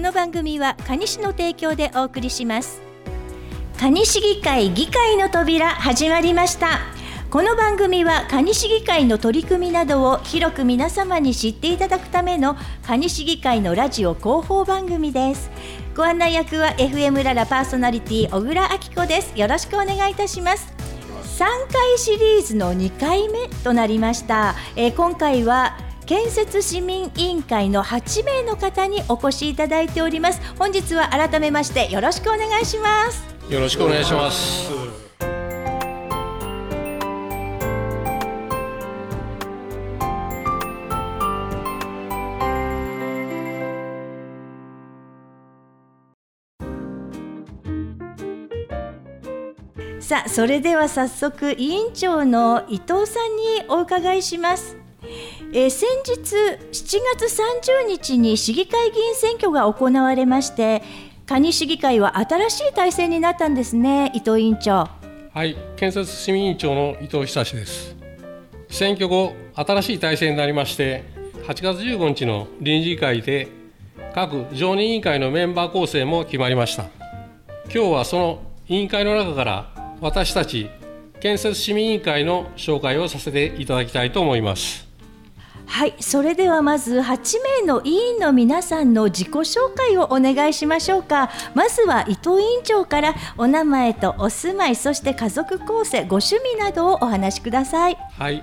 この番組は蟹市の提供でお送りします。蟹市議会議会の扉始まりました。この番組は蟹市議会の取り組みなどを広く皆様に知っていただくための蟹市議会のラジオ広報番組です。ご案内役は FM ララパーソナリティ小倉明子です。よろしくお願いいたします。3回シリーズの2回目となりました、えー、今回は建設市民委員会の8名の方にお越しいただいております。本日は改めましてよろしくお願いします。よろしくお願いします。さあそれでは早速委員長の伊藤さんにお伺いします。えー、先日7月30日に市議会議員選挙が行われまして蟹市議会は新しい体制になったんですね伊藤委員長。はい建設市民委員長の伊藤久志です。選挙後新しい体制になりまして8月15日の臨時議会で各常任委員会のメンバー構成も決まりました。今日はその委員会の中から私たち建設市民委員会の紹介をさせていただきたいと思います。はいそれではまず8名の委員の皆さんの自己紹介をお願いしましょうか。まずは伊藤委員長からお名前とお住まいそして家族構成ご趣味などをお話しください。はい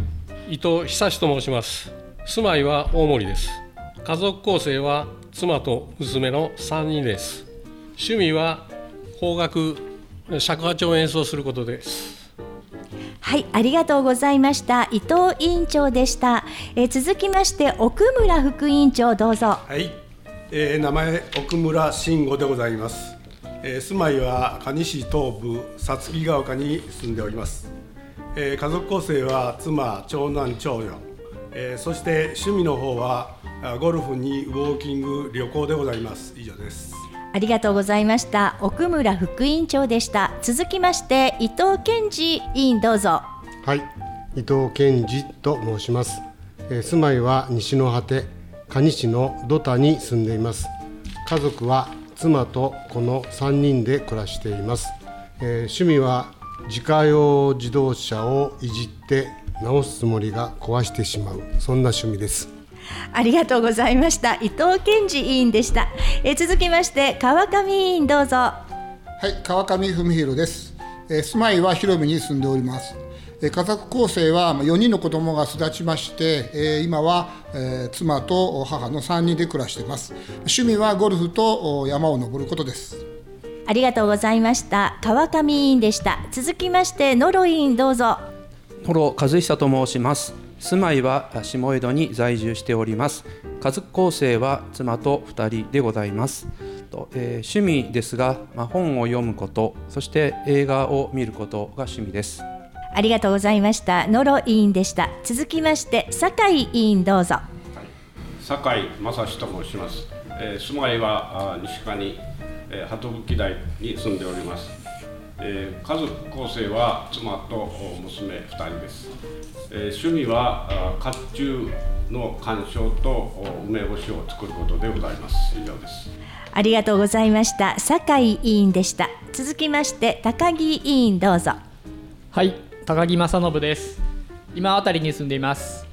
伊藤久志と申します。住まいは大森です。家族構成は妻と娘の3人です。趣味は邦楽尺八を演奏することです。はいありがとうございました。伊藤委員長でした、えー、続きまして奥村副委員長どうぞ。はい、えー、名前奥村慎吾でございます、えー、住まいは蟹市東部さつきが丘に住んでおります、えー、家族構成は妻長男長女、えー、そして趣味の方はゴルフにウォーキング旅行でございます。以上です。ありがとうございました。奥村副委員長でした。続きまして伊藤健二委員どうぞ。はい。伊藤健二と申します、えー、住まいは西の果て蟹市の土田に住んでいます。家族は妻とこの3人で暮らしています、えー、趣味は自家用自動車をいじって直すつもりが壊してしまう。そんな趣味です。ありがとうございました。伊藤健二委員でした。え続きまして川上委員どうぞ。はい川上文弘です。え住まいは広見に住んでおります。家族構成は4人の子供が巣立ちまして、今は妻と母の3人で暮らしています。趣味はゴルフと山を登ることです。ありがとうございました。川上委員でした。続きまして野呂委員どうぞ。野呂和久と申します住まいは下江戸に在住しております。家族構成は妻と2人でございます。と、えー、趣味ですが、まあ、本を読むことそして映画を見ることが趣味です。ありがとうございました。野呂委員でした。続きまして酒井委員どうぞ、はい、酒井正史と申します、えー、住まいは西川に、えー、鳩吹台に住んでおりますえー、家族構成は妻と娘2人です、えー、趣味は甲冑の鑑賞と梅干しを作ることでございます。以上です。ありがとうございました。酒井委員でした。続きまして高木委員どうぞ。はい高木正信です。今あたりに住んでいます。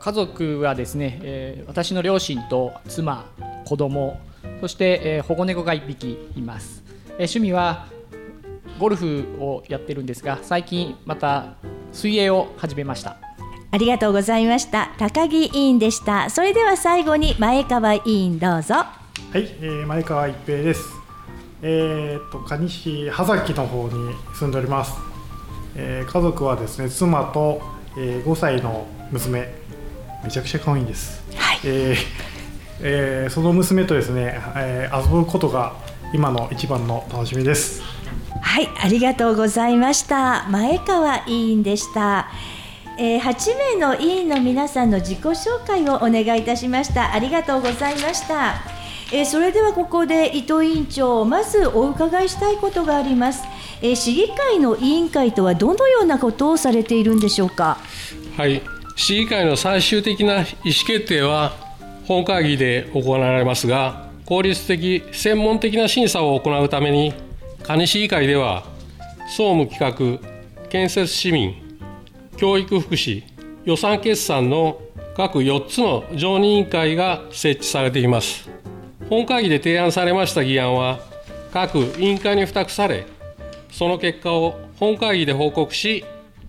家族はですね、えー、私の両親と妻子供そして、えー、保護猫が1匹います、えー、趣味はゴルフをやってるんですが最近また水泳を始めました。ありがとうございました。高木委員でした。それでは最後に前川委員どうぞ。はい、えー、前川一平です。えー、っと蟹市葉崎の方に住んでおります、えー、家族はですね妻と、えー、5歳の娘。めちゃくちゃ可愛いんです、はい。えーえー、その娘とですね、えー、遊ぶことが今の一番の楽しみですはいありがとうございました。前川委員でした、えー、8名の委員の皆さんの自己紹介をお願いいたしました。ありがとうございました。えー、それではここで伊藤委員長まずお伺いしたいことがあります、えー、市議会の委員会とはどのようなことをされているんでしょうか？はい市議会の最終的な意思決定は本会議で行われますが効率的専門的な審査を行うために蟹市議会では総務企画建設市民教育福祉予算決算の各4つの常任委員会が設置されています。本会議で提案されました議案は各委員会に付託されその結果を本会議で報告し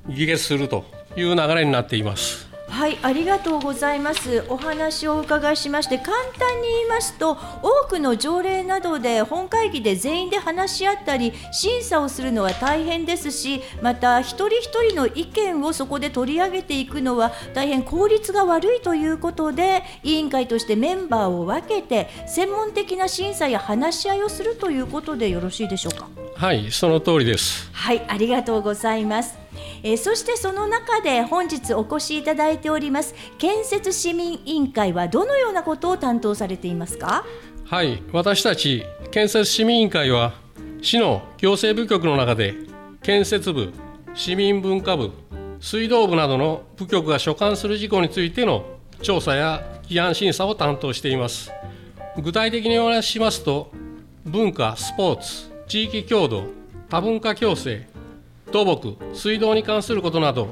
議決するという流れになっています。はいありがとうございます。お話をお伺いしまして簡単に言いますと多くの条例などで本会議で全員で話し合ったり審査をするのは大変ですしまた一人一人の意見をそこで取り上げていくのは大変効率が悪いということで委員会としてメンバーを分けて専門的な審査や話し合いをするということでよろしいでしょうか？はいその通りです。はいありがとうございます。えー、そしてその中で本日お越しいただいております建設市民委員会はどのようなことを担当されていますか？はい私たち建設市民委員会は市の行政部局の中で建設部市民文化部水道部などの部局が所管する事項についての調査や議案審査を担当しています。具体的にお話ししますと文化スポーツ地域協同多文化共生土木水道に関することなど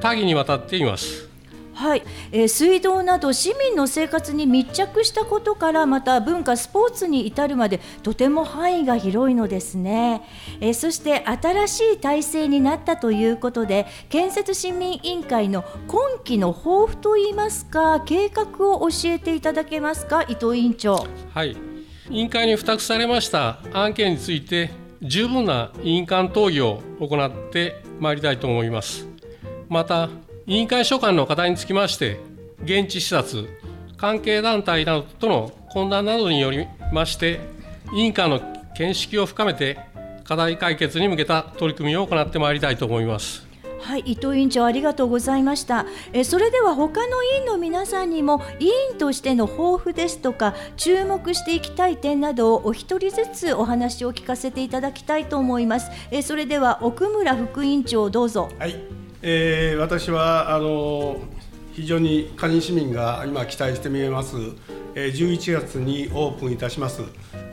多岐にわたっています。はい、えー、水道など市民の生活に密着したことからまた文化スポーツに至るまでとても範囲が広いのですね、えー、そして新しい体制になったということで建設市民委員会の今期の抱負といいますか計画を教えていただけますか伊藤委員長。はい委員会に付託されました案件について十分な委員間討議を行ってまいりたいと思います。また委員会所管の課題につきまして現地視察関係団体などとの懇談などによりまして委員間の見識を深めて課題解決に向けた取り組みを行ってまいりたいと思います。はい、伊藤委員長ありがとうございました。えそれでは他の委員の皆さんにも委員としての抱負ですとか注目していきたい点などをお一人ずつお話を聞かせていただきたいと思います。えそれでは奥村副委員長どうぞ。はい、えー、私はあの非常にカニ市民が今期待して見えます。え11月にオープンいたします、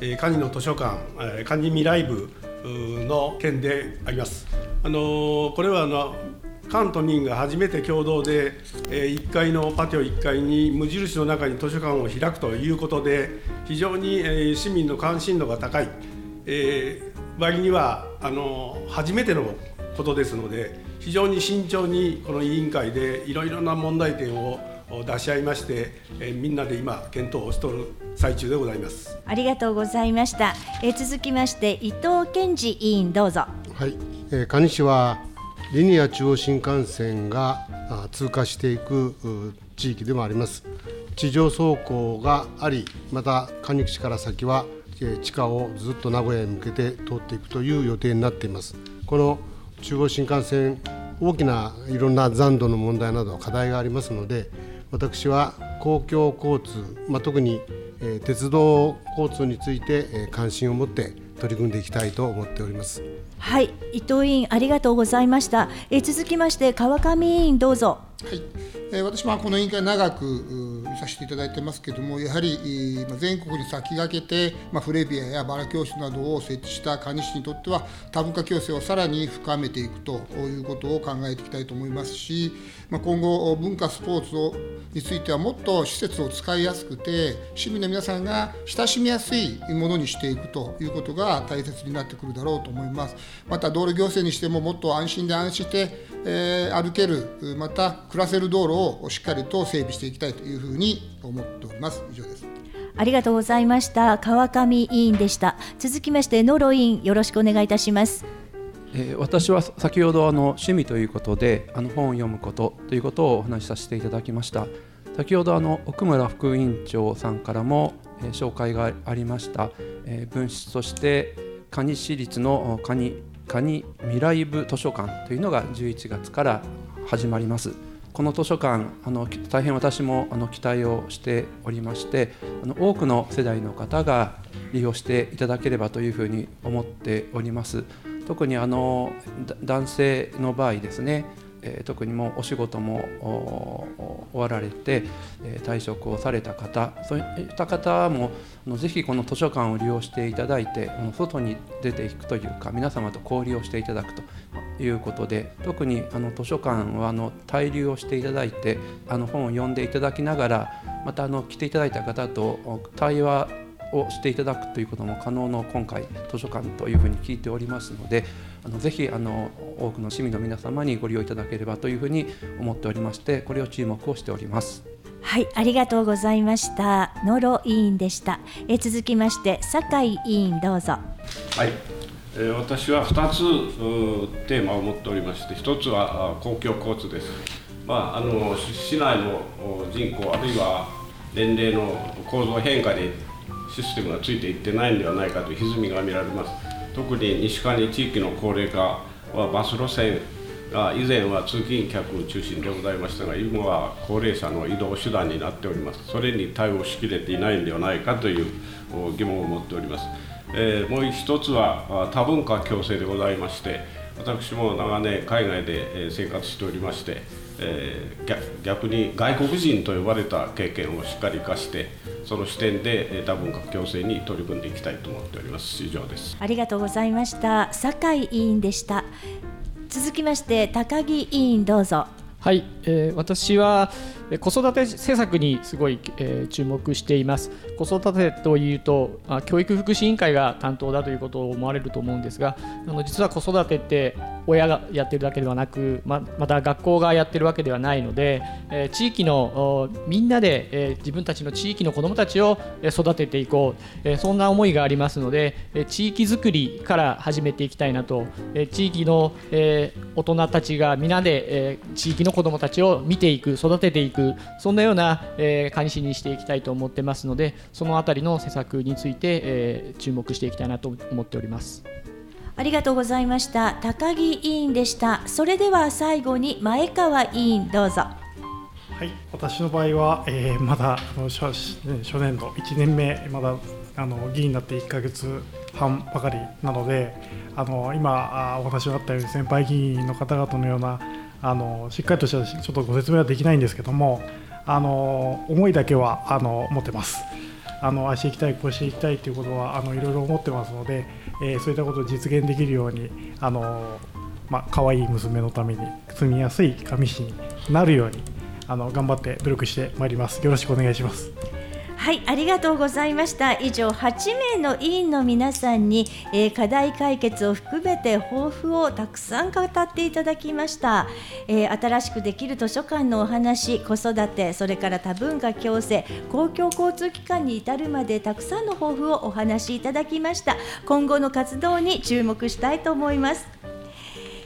えカニの図書館、えカニ未来部の件であります。あのこれはあの関都民が初めて共同で、え1階のパティオ1階に無印の中に図書館を開くということで非常に、え市民の関心度が高い、えー、割にはあの初めてのことですので非常に慎重にこの委員会でいろいろな問題点を出し合いまして、えー、みんなで今検討をしておる最中でございます。ありがとうございました、えー、続きまして伊藤健二委員どうぞ。はい、えー、蟹市はリニア中央新幹線が通過していく地域でもあります。地上走行がありまた蟹市から先は地下をずっと名古屋に向けて通っていくという予定になっています。この中央新幹線大きないろんな残土の問題など課題がありますので私は公共交通、まあ、特に、え鉄道交通について、え関心を持って取り組んでいきたいと思っております。はい伊藤委員ありがとうございました、え続きまして川上委員どうぞ。はい、え、私もこの委員会長くいさせていただいてますけれども、やはり、ま、全国に先駆けて、ま、フレビアやバラ教室などを設置した蟹市にとっては、多文化共生をさらに深めていくということを考えていきたいと思いますし、ま、今後、文化、スポーツをについてはもっと施設を使いやすくて、市民の皆さんが親しみやすいものにしていくということが大切になってくるだろうと思います。また道路行政にしてももっと安心で安心して、え、歩ける、また暮らせる道路をしっかりと整備していきたいというふうに思っております。以上です。ありがとうございました。川上委員でした。続きまして野呂委員よろしくお願いいたします。えー、私は先ほどあの趣味ということであの本を読むことということをお話しさせていただきました。先ほどあの奥村副委員長さんからも、えー、紹介がありました、えー、分室として蟹市立の蟹蟹未来部図書館というのが11月から始まります。この図書館あの大変私もあの期待をしておりましてあの多くの世代の方が利用していただければというふうに思っております。特にあの男性の場合ですねえ、特にもうお仕事も終わられて、え、退職をされた方そういった方もぜひこの図書館を利用していただいて外に出ていくというか皆様と交流をしていただくということで特にあの図書館はあの滞留をしていただいてあの本を読んでいただきながらまたあの来ていただいた方と対話をしていただくということも可能の今回図書館というふうに聞いておりますのであのぜひあの多くの市民の皆様にご利用いただければというふうに思っておりましてこれを注目をしております。はい、ありがとうございました。野呂委員でした。え続きまして酒井委員どうぞ。はい、え、私は2つテーマを持っておりまして、1つは公共交通です。まああの市内の人口あるいは年齢の構造変化でシステムがついていってないんではないかという歪みが見られます。特に西上地域の高齢化はバス路線が以前は通勤客中心でございましたが今は高齢者の移動手段になっております。それに対応しきれていないんではないかという疑問を持っております、えー、もう一つは多文化共生でございまして私も長年海外で生活しておりましてえー、逆に外国人と呼ばれた経験をしっかり生かしてその視点で多文化共生に取り組んでいきたいと思っております。以上です。ありがとうございました。酒井委員でした。続きまして高木委員どうぞ。はい、えー、私は子育て政策にすごい、えー、注目しています。子育てというとあ教育福祉委員会が担当だということを思われると思うんですがあの実は子育てって親がやってるだけではなくままた学校がやってるわけではないので、えー、地域のみんなで、えー、自分たちの地域の子どもたちを育てていこう、えー、そんな思いがありますので、え地域づくりから始めていきたいなと、え地域の、え大人たちが皆で、え地域の子どもたちを見ていく育てていく。そんなような、えー、監視にしていきたいと思ってますのでそのあたりの施策について、えー、注目していきたいなと思っております。ありがとうございました。高木委員でした。それでは最後に前川委員どうぞ。はい私の場合は、えー、まだあの初初年度1年目まだあの議員になって1か月半ばかりなのであの今お話があったように先輩議員の方々のようなあのしっかりとしたちょっとご説明はできないんですけどもあの思いだけはあの持ってます。あのあしていきたいこうしていきたいということはあのいろいろ思ってますので、えー、そういったことを実現できるようにあのまあ可愛い娘のために住みやすい上市になるようにあの頑張って努力してまいります。よろしくお願いします。はいありがとうございました。以上8名の委員の皆さんに、えー、課題解決を含めて抱負をたくさん語っていただきました、えー、新しくできる図書館のお話子育てそれから多文化共生公共交通機関に至るまでたくさんの抱負をお話しいただきました。今後の活動に注目したいと思います。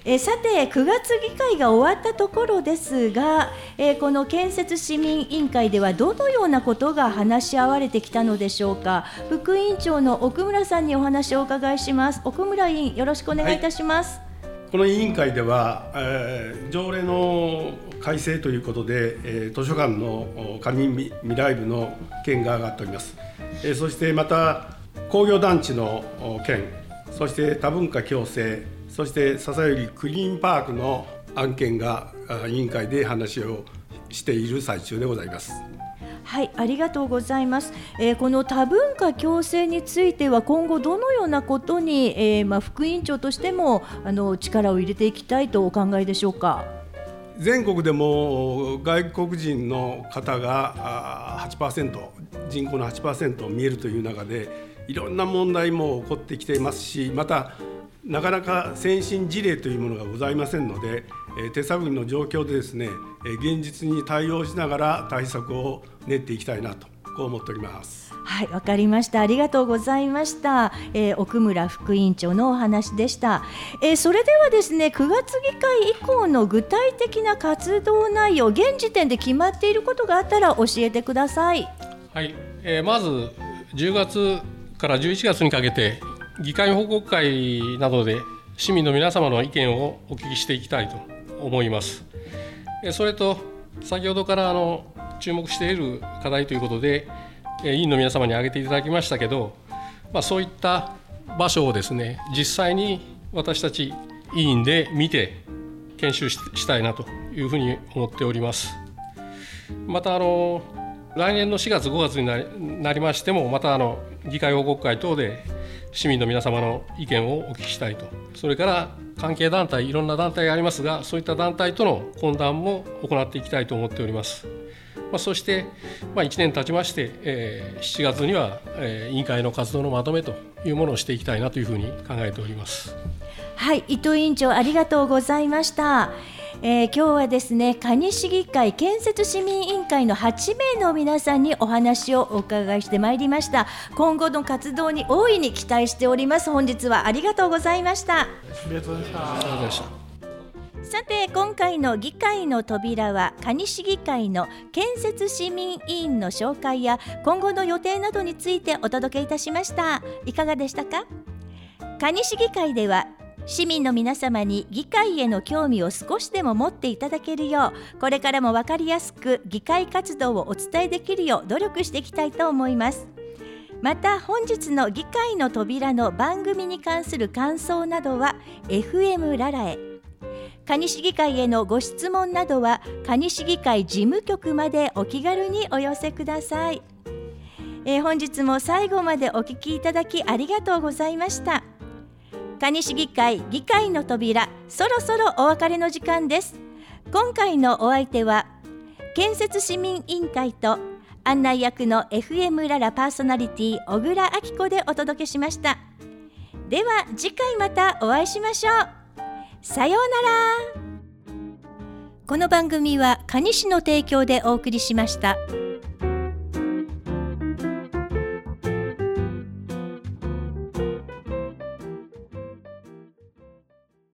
えさて9月議会が終わったところですが、えこの建設市民委員会ではどのようなことが話し合われてきたのでしょうか。副委員長の奥村さんにお話をお伺いします。奥村委員よろしくお願いいたします、はい、この委員会では、えー、条例の改正ということで、えー、図書館の管理未来部の件が上がっております、えー、そしてまた工業団地の件そして多文化共生そして笹よりクリーンパークの案件が委員会で話をしている最中でございます。はい、ありがとうございます。えー、この多文化共生については今後どのようなことに、えー、まあ副委員長としてもあの力を入れていきたいとお考えでしょうか？全国でも外国人の方が8%人口の8%見えるという中でいろんな問題も起こってきていますしまたなかなか先進事例というものがございませんので、え手探りの状況でですね、え現実に対応しながら対策を練っていきたいなとこう思っております。はい、わかりました。ありがとうございました。えー、奥村副委員長のお話でした。えー、それではですね、9月議会以降の具体的な活動内容、現時点で決まっていることがあったら教えてください。はい、えー、まず10月から11月にかけて議会報告会などで市民の皆様の意見をお聞きしていきたいと思います。それと先ほどからあの注目している課題ということで委員の皆様に挙げていただきましたけど、まあ、そういった場所をですね実際に私たち委員で見て研修したいなというふうに思っておりますまたあの来年の4月5月になりましてもまたあの議会報告会等で市民の皆様の意見をお聞きしたいとそれから関係団体いろんな団体がありますがそういった団体との懇談も行っていきたいと思っております。まあ、そして、まあ、1年経ちまして、えー、7月には、えー、委員会の活動のまとめというものをしていきたいなというふうに考えております。はい伊藤委員長ありがとうございました。えー、今日はですね蟹市議会建設市民委員会の8名の皆さんにお話をお伺いしてまいりました。今後の活動に大いに期待しております。本日はありがとうございました。ありがとうございました。さて今回の議会の扉は蟹市議会の建設市民委員の紹介や今後の予定などについてお届けいたしました。いかがでしたか？蟹市議会では市民の皆様に議会への興味を少しでも持っていただけるようこれからも分かりやすく議会活動をお伝えできるよう努力していきたいと思います。また本日の議会の扉の番組に関する感想などは FM ララへ。蟹市議会へのご質問などは蟹市議会事務局までお気軽にお寄せください、えー、本日も最後までお聞きいただきありがとうございました。蟹市議会議会の扉そろそろお別れの時間です。今回のお相手は建設市民委員会と案内役の FM ララパーソナリティ小倉明子でお届けしました。では次回またお会いしましょう。さようなら。この番組は蟹市の提供でお送りしました。